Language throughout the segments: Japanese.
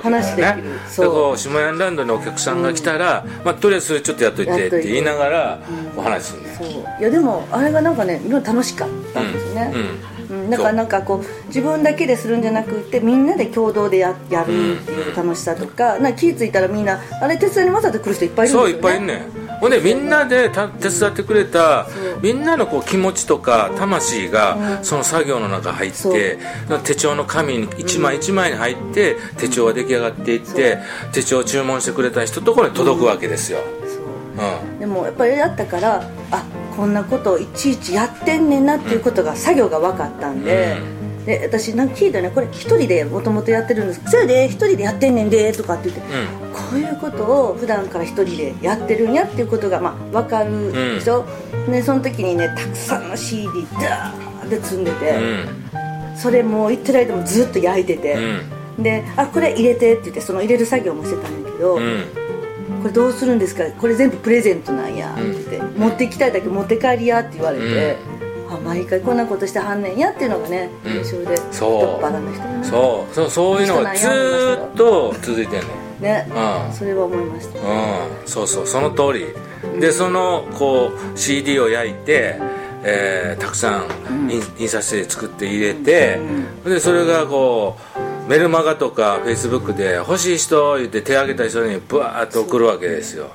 話できる。でこう下山ランドにお客さんが来たら、まあ、とりあえずちょっとやっといてって言いながらお話するね、そう。いやでもあれがなんかね今楽しかったんですね、うん。だからなんかこう自分だけでするんじゃなくてみんなで共同でややるっていう楽しさとか,、なんか気付いたらみんなあれ手伝いにわざと来る人いっぱいいるんですよ、ね、そういっぱいいるねほんでみんなでた手伝ってくれたみんなのこう気持ちとか魂がその作業の中入って手帳の紙に一枚一枚に入って手帳が出来上がっていって手帳を注文してくれた人のところに届くわけですよ、う。ん、でもやっぱりやったからあこんなことをいちいちやってんねんなっていうことが作業が分かったんで、うん、で私なんか聞いたね。これ一人でもともとやってるんです。それで一人でやってんねんでとかって言って、うん、こういうことを普段から一人でやってるんやっていうことが、まあ、分かるでしょ、うん、でその時にねたくさんの CD ダーって積んでて、それも言ってる間もずっと焼いてて、で「あこれ入れて」って言ってその入れる作業もしてたんだけど、これどうするんですか？これ全部プレゼントなんや」って言って、うん、持ってきたいだけ持って帰りや」って言われて、うん、あ毎回こんなことしてはんねんやっていうのがね印象で、そう。バラの人そう。そうそういうのがずっと続いてんねん。ね、うん、それは思いました、うん。そうそうその通り、でそのこう CD を焼いてえー、たくさん印刷して作って入れて、でそれがこうメルマガとかフェイスブックで欲しい人言って手挙げた人にブワーッと送るわけですよ。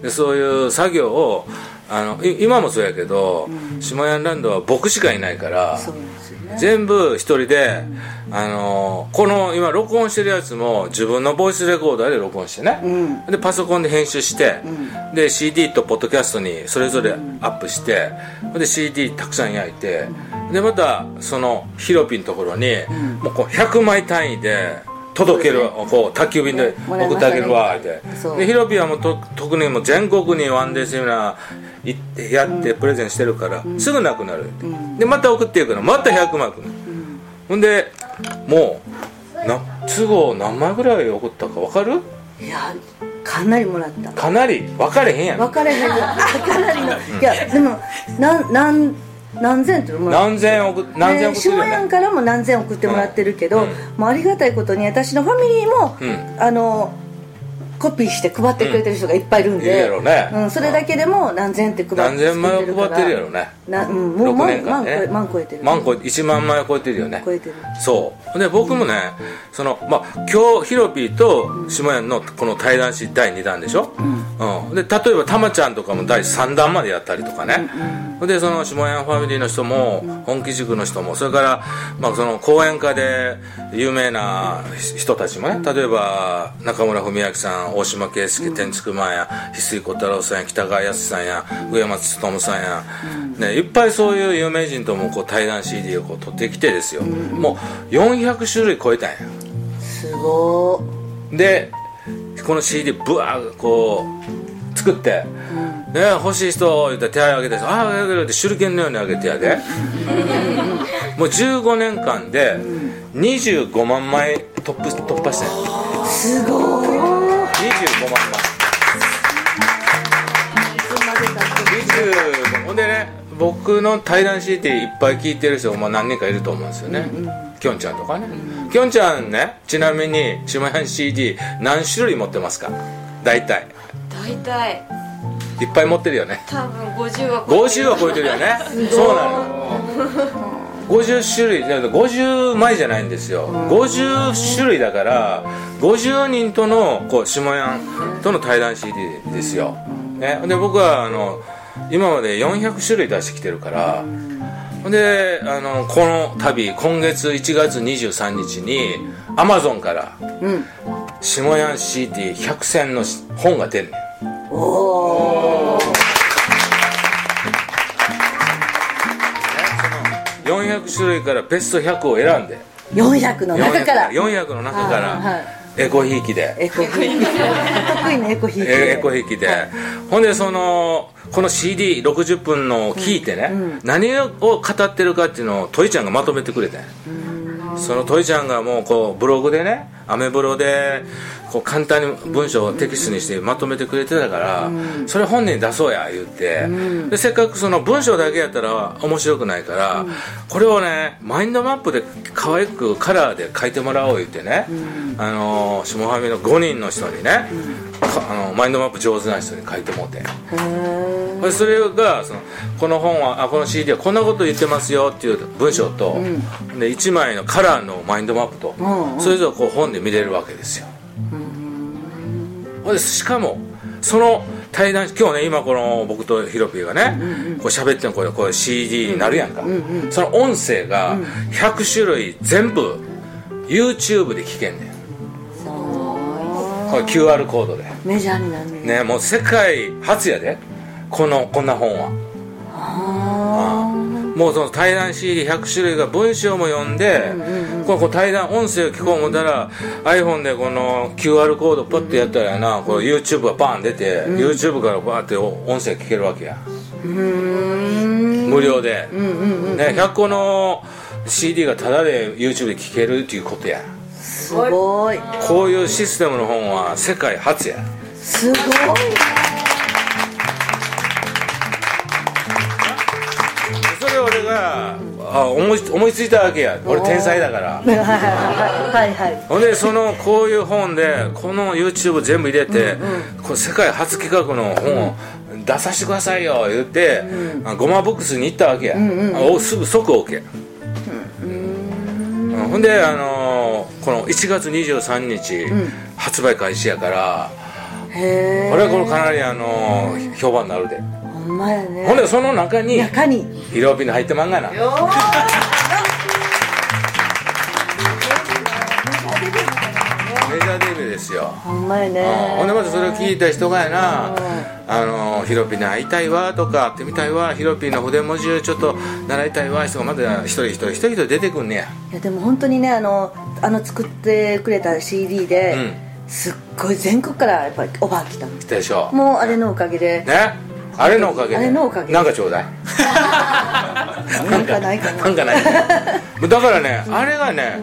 でそういう作業をあの今もそうやけど、うん、下屋ランドは僕しかいないから、ね、全部一人で、うん、あのこの今録音してるやつも自分のボイスレコーダーで録音してね、うん、でパソコンで編集して、で CD とポッドキャストにそれぞれアップして、で CD たくさん焼いて、でまたそのヒロピのところに、もうこう100枚単位で届ける、こう宅急便で送ってあげるわって、でヒロピはもうと特にもう全国にワンデーセミナー行ってやってプレゼンしてるから、すぐなくなる。って、でまた送っていくの。また100枚くる、ほんでもうな都合何枚ぐらい送ったか分かる？いやかなりもらった。かなり。分かれへんやん。分かれへん。かなりの。いやでもなんなん何千って何千億何千億下屋からも何千送ってもらってるけど、うん、もうありがたいことに私のファミリーも、うん、あのコピーして配ってくれてる人がいっぱいいるんで、うんね。うん、それだけでも何千って配って何千枚を配ってるやろね。な、うん、もう万,、万超万超えてる。万超え1万枚を超えてるよね、超えてる。そう。で僕もね、そのまあ今日ヒロピーと下屋のこの対談誌第2弾でしょ、うん。で例えばたまちゃんとかも第3弾までやったりとかね、でその下屋ファミリーの人も、本気塾の人もそれから、まあ、その講演家で有名な人たちもね例えば中村文明さん大島圭介天竺マンや翡翠小太郎さんや北川康さんや上松勉さんや、ね、いっぱいそういう有名人ともこう対談 CD をこう取ってきてですよ、もう400種類超えたんや。すごでこの CD ブワーこう作って、ね、欲しい人言ったら手挙げてあああげるって手裏剣のようにあげてやで。もう15年間で25万枚突破突破してすごい25万。枚ほんでね僕の対談 CD いっぱい聞いてる人、まあ、何人かいると思うんですよね、うんうん、ちゃんとかね、うん、きょんちゃんねちなみに島屋 CD 何種類持ってますか大体大体いっぱい持ってるよね多分50は超えてる50は超えてるよねそうなの50種類50枚じゃないんですよ、うん、50種類だから50人とのこう下屋との対談 CD ですよ、ね、で僕はあの今まで400種類出してきてるからであのこの度今月1月23日にアマゾンから「下屋 CD100 選」の本が出るねんおお400種類からベスト100を選んで。400の中から。400の中から、はい。エコひいきで。エコひいき得意なエコひいきで。エコひいきで、はい、ほんでそのこの CD60 分のを聞いてね、うん。うん、何を語ってるかっていうのをトイちゃんがまとめてくれて。そのトイちゃんがもうこうブログでねアメブロでこう簡単に文章をテキストにしてまとめてくれてたから、それ本人に出そうや言って、でせっかくその文章だけやったら面白くないから、これをねマインドマップで可愛くカラーで書いてもらおう言ってね、あの下ファミの5人の人にね、かあのマインドマップ上手な人に書いてもうて。それがそのこの本はあこの CD はこんなこと言ってますよっていう文章と、で1枚のカラーのマインドマップと、それぞれこう本で見れるわけですよ、でしかもその対談今日ね今この僕とヒロピーがね、こう喋ってるのこれこれ CD になるやんか、その音声が100種類全部 YouTube で聞けんねん。これ QR コードで。メジャーになるねねもう世界初やで。このこんな本は。あもうその対談 CD100 種類が文章も読んで、こう対談音声を聞こう思ったら iPhone でこの QR コードポッてやったらやな、この YouTube がバーン出て、YouTube からバーって音声聞けるわけや、無料で、うんうんうんね、100個の CD がタダで YouTube で聞けるっていうことや。すごい。こういうシステムの本は世界初や。すごいそれ俺があ思い思いついたわけや。俺天才だから。はいはいはい。はいほんでそのこういう本でこの YouTube 全部入れて、これ世界初企画の本を出させてくださいよ言って、あゴマボックスに行ったわけや、あおすぐ即 OK、うんほんで、あのーこの1月23日、発売開始やからこれはこのかなり、あのー評判になるで、ほんまやね。ほんでその中に中に。ヒロピの入ってまんがな。メジャーデビューですよ。ほんまやうん。ねほんでまたそれを聞いた人がやな「あのヒロピに会いたいわ」とか「会ってみたいわ」「ヒロピの筆文字をちょっと習いたいわ」人がまた一人一人一人一人出てくんねや。いやでも本当にねあのあの作ってくれた CD で、すっごい全国からやっぱりオファー来たの。来たでしょ。もうあれのおかげで、ねあれのおかげで。あれのおかげで。なんかちょうだい。なんかないかな。なんかない。だからねあれがね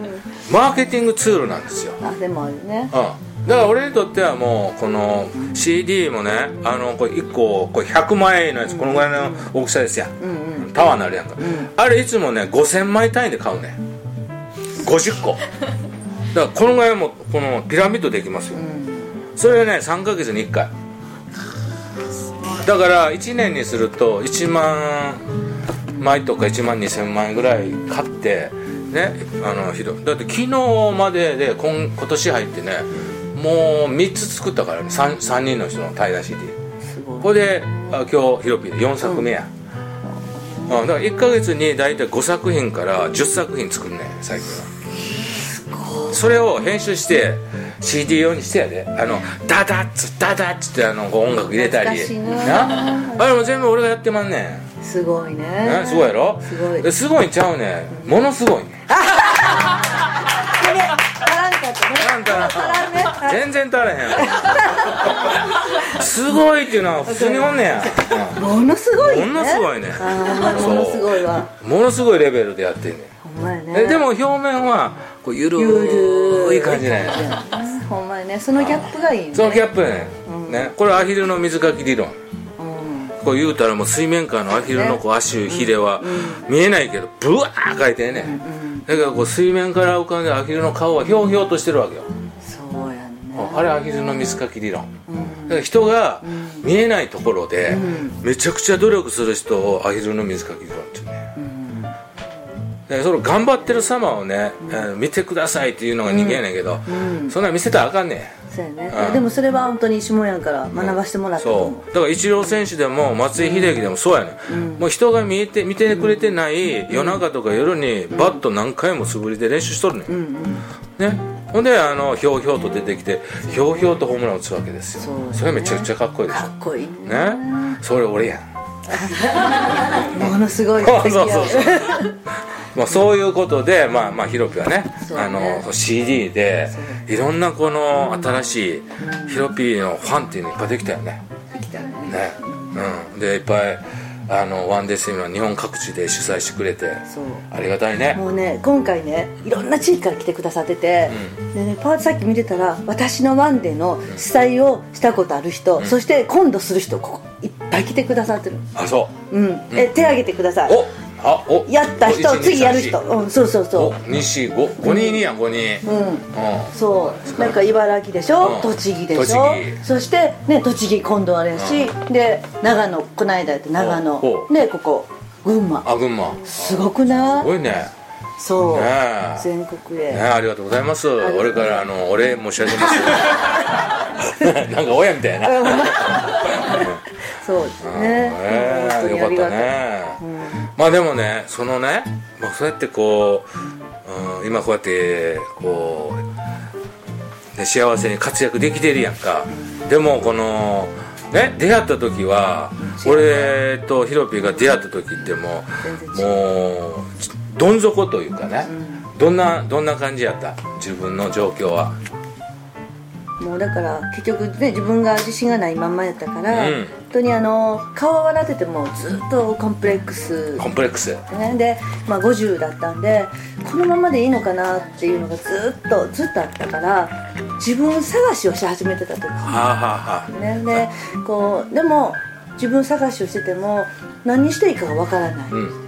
マーケティングツールなんですよ。あでもあるね。うん、だから俺にとってはもうこの CD もねあのこれ1個これ100枚のやつこのぐらいの大きさですやん、うんうん。タワーになるやんか、あれいつもね5000枚単位で買うね50個。だからこのぐらいもこのピラミッドできますよ、それね3ヶ月に1回だから1年にすると1万枚とか1万2000枚ぐらい買ってねあのひどだって昨日までで今今年入ってねもう3つ作ったからね 3, 三人の人の対談 CD これであ今日ヒロピーで4作目や、うん、だから1ヶ月に大体5作品から10作品作るね最近はそれを編集して CD 用にしてやで。あのダダッツダダッツってあの音楽入れたり。な？あれも全部俺がやってまんねん。すごいね。ねすごいやろ？すごい。ですごいんちゃうねん。ものすごいね足らんかったねなんか足らんね全然足らへんすごいっていうのは普通におんねや、ものすごいねものすごいねああものすごいわうんものすごいレベルでやってんねんね。えでも表面はこうゆるゆい感じなんや。ほんまやね。そのギャップがいいね。そのギャップやね。ん。ねこれアヒルの水かき理論。うん。こう言うたらもう水面下のアヒルのこう足ひれは。見えないけどブワー書いてんねん。だからこう水面から浮かんでるアヒルの顔はひょうひょうとしてるわけよ。そうやね。あれアヒルの水かき理論。だから人が見えないところでめちゃくちゃ努力する人をアヒルの水かき理論その頑張ってる様をね、えー見てくださいっていうのが人間やねんけど、そんなん見せたらあかんねん。そうやね。うん。でもそれは本当に下やんから学ばしてもらったと思う。そう。だからイチロー選手でも松井秀喜でもそうやね、ん、もう人が見えて見てくれてない夜中とか夜にバット何回も素振りで練習しとるね、うんん。ね。ほんであのひょうひょうと出てきてひょうひょうとホームラン打つわけですよ。そうそれめちゃくちゃかっこいいでしかっこいい。ょね。それ俺やん。ものすごい そうそうそうまあそういうことで、まあ、まあヒロピはねあの CD でいろんなこの新しいヒロピのファンっていうのいっぱいできたよね。できたね。ね、うん、でいっぱいあのワンデーセミナー日本各地で主催してくれてありがたいね。もうね今回ねいろんな地域から来てくださってて、でねパーツさっき見てたら私のワンデーの主催をしたことある人、そして今度する人ここいっぱい来てくださってる。あそう。うん、え手挙げてください。おあお。やった人お次やる人。1 2 3 4うんそうそうそお二四五。五人にやん五人ううん。うん。そう。なんか茨城でしょ、うん。栃木でしょ？そしてね栃木今度あれやし、で長野。この間やって長野。ほうでここ。群馬。あ群馬。すごくない？すごいね。そう、ねえ。全国へ、ねありがとうございます。俺からあのお礼申し上げます。なんか親みたいな。そうですね、え本当えよかったにありがたい。ね、まあでもねそのね、まあ、そうやってこう、うん、今こうやってこう、ね、幸せに活躍できてるやんか、でもこのね出会った時は、俺とヒロピーが出会った時ってもうもうどん底というかね、どんなどんな感じやった？自分の状況はもうだから結局ね自分が自信がないまんまやったから、うん。本当にあの顔を笑っててもずっとコンプレックス。コンプレックス。ね、で、まあ、50だったんでこのままでいいのかなっていうのがずっとずっとあったから自分探しをし始めてた時、はあはあはあ。ね、でこうでも自分探しをしてても何にしていいかがわからない、うんうん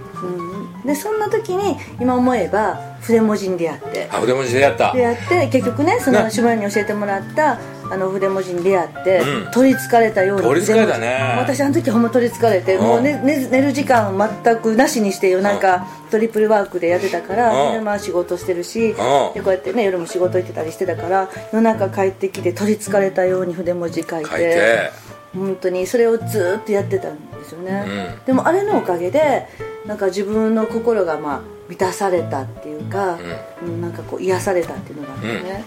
でそんな時に今思えば筆文字に出会って。あ筆文字でやった。出会って結局ねそなの島屋に教えてもらったあの筆文字に出会って、うん。取りつかれたように。取り憑かれたね。私あの時ほんま取りつかれて、うん。もう寝寝寝る時間を全くなしにして夜中、トリプルワークでやってたから、うん。でまあ仕事してるし、ん。でこうやってね夜も仕事行ってたりしてたから夜中帰ってきて取りつかれたように筆文字書いて。書いて本当にそれをずっとやってたんですよね、うん。でもあれのおかげでなんか自分の心がまあ満たされたっていうか、うん。なんかこう癒されたっていうのがあってうん。ね、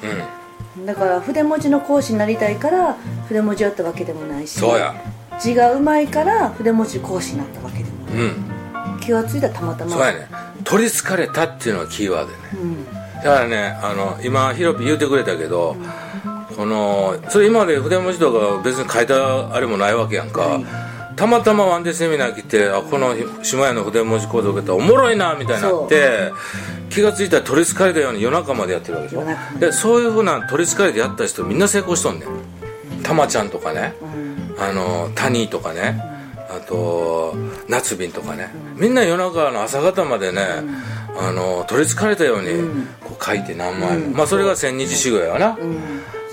うん。だから筆文字の講師になりたいから筆文字やったわけでもないしそうや。字がうまいから筆文字講師になったわけでもない。うん。気がついたらたまたま。そうやね。取りつかれたっていうのがキーワードやね。うん。だからねあの今ヒロピ言うてくれたけど、このそれ今まで筆文字とか別に書いたあれもないわけやんか、はいたまたまワンデーセミナー来てあこの島屋の筆文字講座受けたらおもろいなみたいになって気がついたら取りつかれたように夜中までやってるわけでしょ。で。そういうふうな取りつかれてやった人みんな成功しとんねん。たまちゃんとかね、うん。あの谷とかね、あと夏瓶とかね、みんな夜中の朝方までね、あの取りつかれたようにこう書いて何枚も、まあそれが千日修行やわな、うん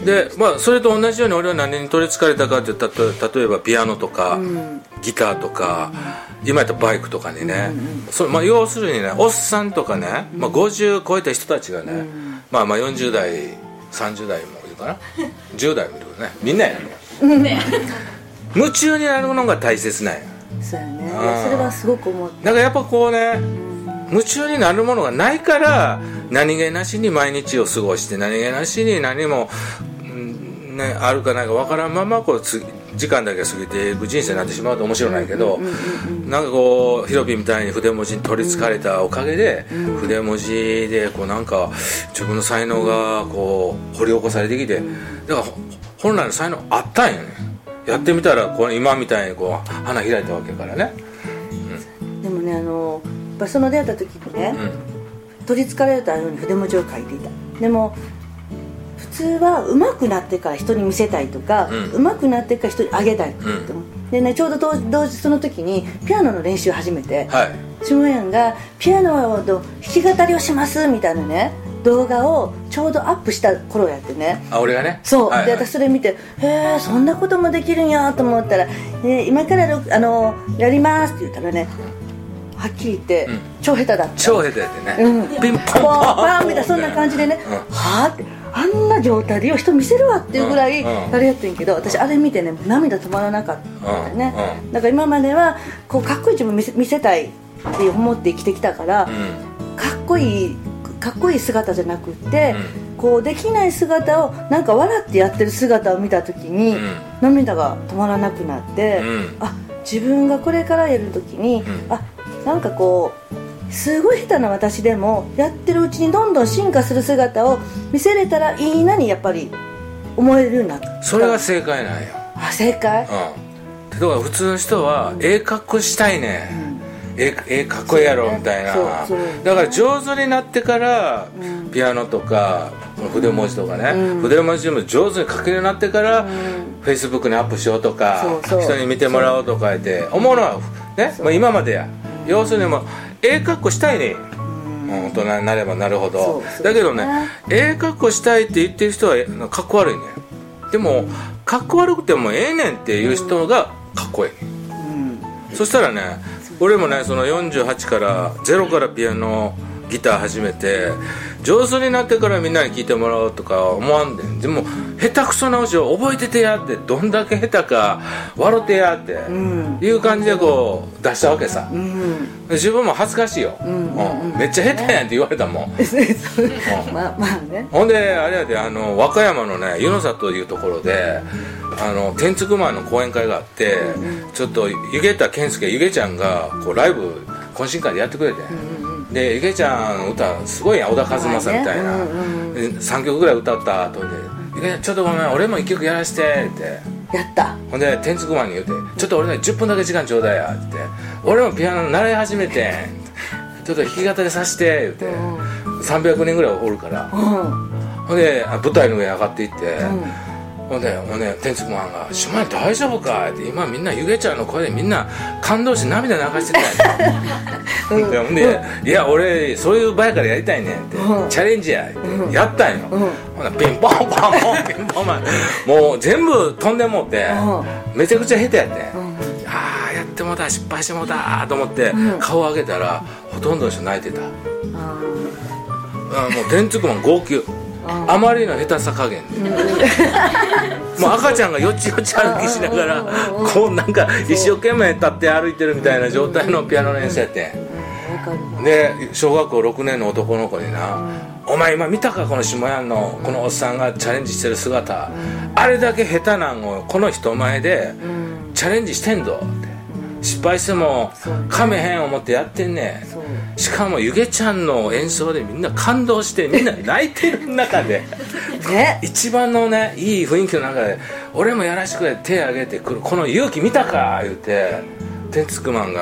でまあそれと同じように俺は何に取りつかれたかって言ったら例えばピアノとか、ギターとか、今やったらバイクとかにね、そまあ、要するにねおっさんとかね、まあ、50超えた人たちがね、まあまあ40代30代もいるかな。10代もいるよね。みんなやね。夢中になるのが大切なんや。そうやね。それはすごく思ってだからやっぱこうね夢中になるものがないから何気なしに毎日を過ごして何気なしに何も、うんね、あるかないか分からんままこうつ時間だけ過ぎていく人生になってしまうと面白ないけどなんかこうヒロピみたいに筆文字に取りつかれたおかげで筆文字でこうなんか自分の才能がこう掘り起こされてきてだからほ本来の才能あったんよね。やってみたらこう今みたいにこう花開いたわけからね。でもねあのやっぱその出会った時にね、取りつかれたように筆文字を書いていた。でも普通は上手くなってから人に見せたいとか、うん。上手くなってから人にあげたいって思う、でねちょうど同同時その時にピアノの練習を始めて、はい。下やんがピアノの弾き語りをしますみたいなね動画をちょうどアップした頃やってね。あ俺がね？そう、はいはい。で私それ見てへえそんなこともできるんやと思ったら、えー今からろあのやりますって言ったらねはっきり言って、うん。超下手だった。超下手やってね、うん。ピンポンポン。パンみたいなそんな感じでね、うん。はあってあんな状態でよ人見せるわっていうぐらいあれやってんけど私あれ見てね涙止まらなかったね、うんだから今まではこうかっこいい自分見せ見せたいって思って生きてきたから、うん。かっこいいかっこいい姿じゃなくって、うこうできない姿をなんか笑ってやってる姿を見た時に、うん。涙が止まらなくなって、うん。あ自分がこれからやる時に、うん。あなんかこうすごい下手な私でもやってるうちにどんどん進化する姿を見せれたらいいなにやっぱり思えるようになった。それが正解なんよ、あ正解？うん、だから普通の人はええ格好したいね、ええええかっこいいやろみたいな、だから上手になってから、ピアノとか筆文字とかね、筆文字も上手に書けるようになってから、フェイスブックにアップしようとか人に見てもらおうとか言って思うのはね、まあ、今までや。要するにもうええ格好したいね、うん、大人になればなるほど。だけどねええ格好したいって言ってる人はえかっこ悪いね。でもかっこ悪くてもええねんっていう人がかっこいい、そしたらね俺もねその48からゼロからピアノギター始めて上手になってからみんなに聴いてもらおうとか思わんでん。でも下手くそなうちを覚えててやってどんだけ下手か笑ってやって、いう感じでこう出したわけさ、自分も恥ずかしいよ、うん。めっちゃ下手やんって言われたもん。まあまあね。ほんであれやであの和歌山のね湯の里というところであの天竺マンの講演会があって、ちょっと湯桁健介湯気ちゃんがこうライブ懇親会でやってくれて、で湯気ちゃんの歌すごいやん小田和正みたいな、まあねうんで3曲ぐらい歌った後で「湯気ちゃんちょっとごめん俺も1曲やらせて」って。やった。ほんで天竺マンに言うて「ちょっと俺ね10分だけ時間ちょうだいや」って「俺もピアノ習い始めてん」ちょっと弾き語りさせて」言うて、300人ぐらいおるから、ほんであ舞台の上に上がっていって、ほんでほんで天竺マンが「島に大丈夫か?」って今みんな湯気ちゃんの声でみんな感動して涙流してたやんほん。で「いや俺そういう場やからやりたいねん」って「チャレンジや」やったんよ、ほなピンポンパンポンピンポンパンもう全部飛んでもうて、めちゃくちゃ下手やって、ああやってもうた失敗してもうたと思って、顔上げたらほとんどの人泣いてた。あもう天竺マン号泣あまりの下手さ加減で。もう赤ちゃんがよちよち歩きしながらこうなんか一生懸命立って歩いてるみたいな状態のピアノ練習やって。で小学校6年の男の子にな「お前今見たかこの下屋のこのおっさんがチャレンジしてる姿、あれだけ下手なんをこの人前でチャレンジしてんぞ」失敗してもかめへん思ってやってんね。しかもゆげちゃんの演奏でみんな感動してみんな泣いてる中で。ね。一番のねいい雰囲気の中で俺もやらしてくれ手挙げてくるこの勇気見たか言うて天竺マンが